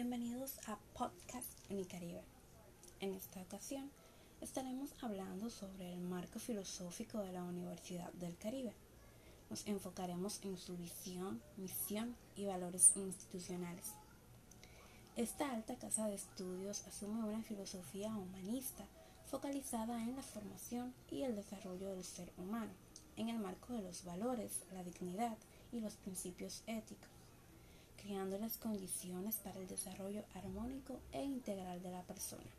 Bienvenidos a Podcast Unicaribe. En esta ocasión estaremos hablando sobre el marco filosófico de la Universidad del Caribe. Nos enfocaremos en su visión, misión y valores institucionales. Esta alta casa de estudios asume una filosofía humanista focalizada en la formación y el desarrollo del ser humano, en el marco de los valores, la dignidad y los principios éticos creando las condiciones para el desarrollo armónico e integral de la persona.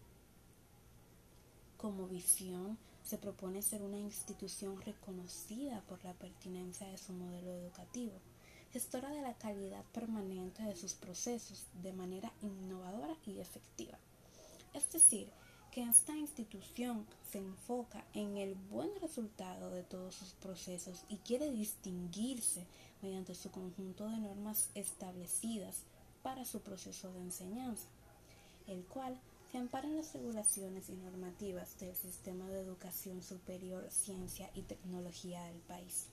Como visión, se propone ser una institución reconocida por la pertinencia de su modelo educativo, gestora de la calidad permanente de sus procesos de manera innovadora y efectiva. Es decir, que esta institución se enfoca en el buen resultado de todos sus procesos y quiere distinguirse mediante su conjunto de normas establecidas para su proceso de enseñanza, el cual se ampara en las regulaciones y normativas del sistema de educación superior, ciencia y tecnología del país.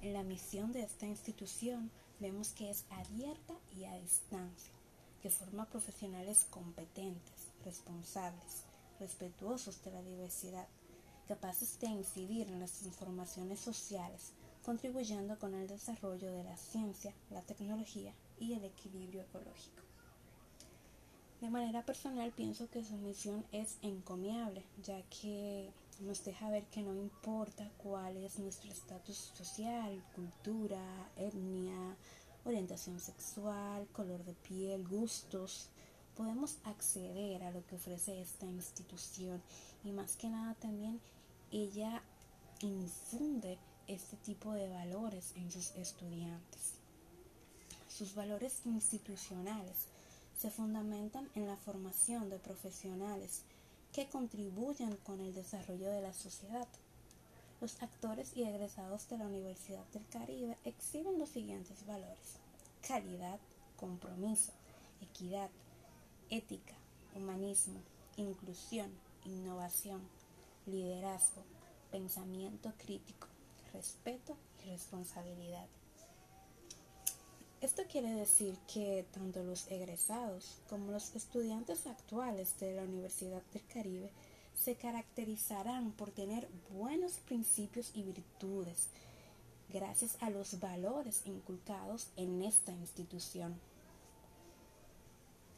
En la misión de esta institución vemos que es abierta y a distancia, que forma profesionales competentes, responsables, respetuosos de la diversidad, capaces de incidir en las transformaciones sociales, contribuyendo con el desarrollo de la ciencia, la tecnología y el equilibrio ecológico. De manera personal pienso que su misión es encomiable, ya que nos deja ver que no importa cuál es nuestro estatus social, cultura, etnia, orientación sexual, color de piel, gustos, podemos acceder a lo que ofrece esta institución y más que nada también ella infunde este tipo de valores en sus estudiantes. Sus valores institucionales se fundamentan en la formación de profesionales que contribuyan con el desarrollo de la sociedad. Los actores y egresados de la Universidad del Caribe exhiben los siguientes valores. Calidad, compromiso, equidad, ética, humanismo, inclusión, innovación, liderazgo, pensamiento crítico, respeto y responsabilidad. Esto quiere decir que tanto los egresados como los estudiantes actuales de la Universidad del Caribe se caracterizarán por tener buenos principios y virtudes gracias a los valores inculcados en esta institución.